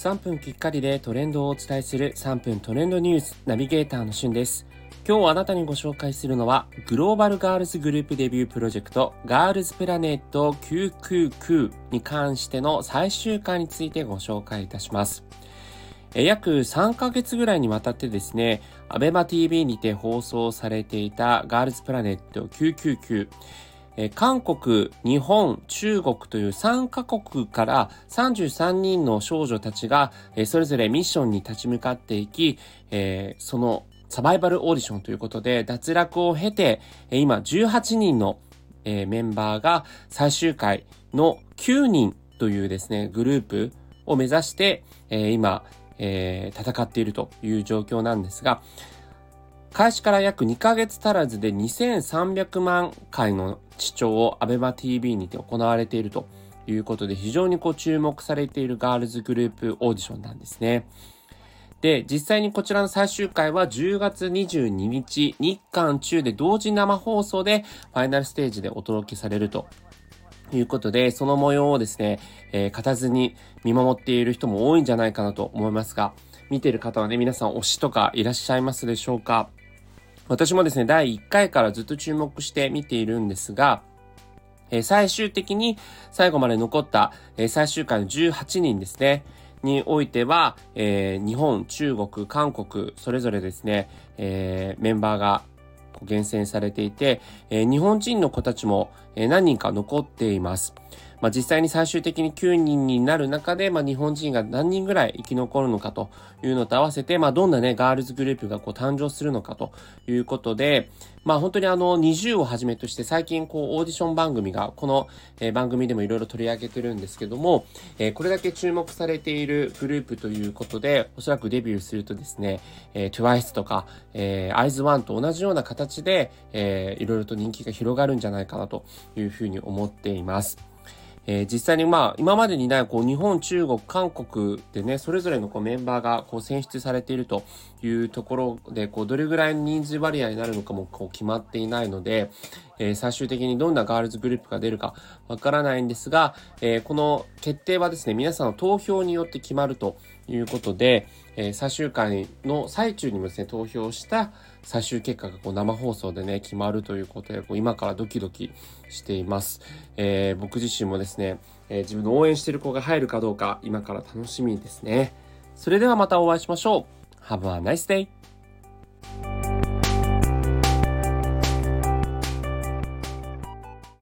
3分きっかりでトレンドをお伝えする3分トレンドニュースナビゲーターのしゅんです。今日あなたにご紹介するのはグローバルガールズグループデビュープロジェクトガールズプラネット999に関しての最終回についてご紹介いたします。約3ヶ月ぐらいにわたってですね、アベマ TV にて放送されていたガールズプラネット999韓国、日本、中国という3カ国から33人の少女たちが、それぞれミッションに立ち向かっていき、そのサバイバルオーディションということで脱落を経て、今18人のメンバーが最終回の9人というですね、グループを目指して、今、戦っているという状況なんですが、開始から約2ヶ月足らずで2300万回の視聴を ABEMATV にて行われているということで非常にこう注目されているガールズグループオーディションなんですね。で、実際にこちらの最終回は10月22日、日韓中で同時生放送でファイナルステージでお届けされるということで、その模様をですね、えー、勝たずに見守っている人も多いんじゃないかなと思いますが、見てる方はね、皆さん推しとかいらっしゃいますでしょうか？私もですね、第1回からずっと注目して見ているんですが、え最終的に最後まで残った、え最終回の18人ですね、においては、えー、日本、中国、韓国、それぞれですね、えー、メンバーが厳選されていて、えー、日本人の子たちも、え何人か残っています。まあ、実際に最終的に9人になる中で、まあ、日本人が何人ぐらい生き残るのかというのと合わせて、まあ、どんなね、ガールズグループがこう誕生するのかということで、まあ、本当にあの、20をはじめとして最近こう、オーディション番組が、この、番組でもいろいろ取り上げてるんですけども、え、これだけ注目されているグループということで、おそらくデビューするとですね、えー、TWICE とか、えー、IZONE と同じような形で、えー、いろいろと人気が広がるんじゃないかなというふうに思っています。えー、実際にまあ、今までにない、こう、日本、中国、韓国でね、それぞれのこうメンバーがこう選出されているというところで、こう、どれぐらいの人数割合になるのかもこう決まっていないので、えー、最終的にどんなガールズグループが出るかわからないんですが、えー、この決定はですね、皆さんの投票によって決まるということで、え、最終回の最中にもですね、投票した最終結果がこう生放送でね、決まるということで、こう今からドキドキしています。え、僕自身もですね、え、自分の応援してる子が入るかどうか、今から楽しみですね。それではまたお会いしましょう。Have a nice day!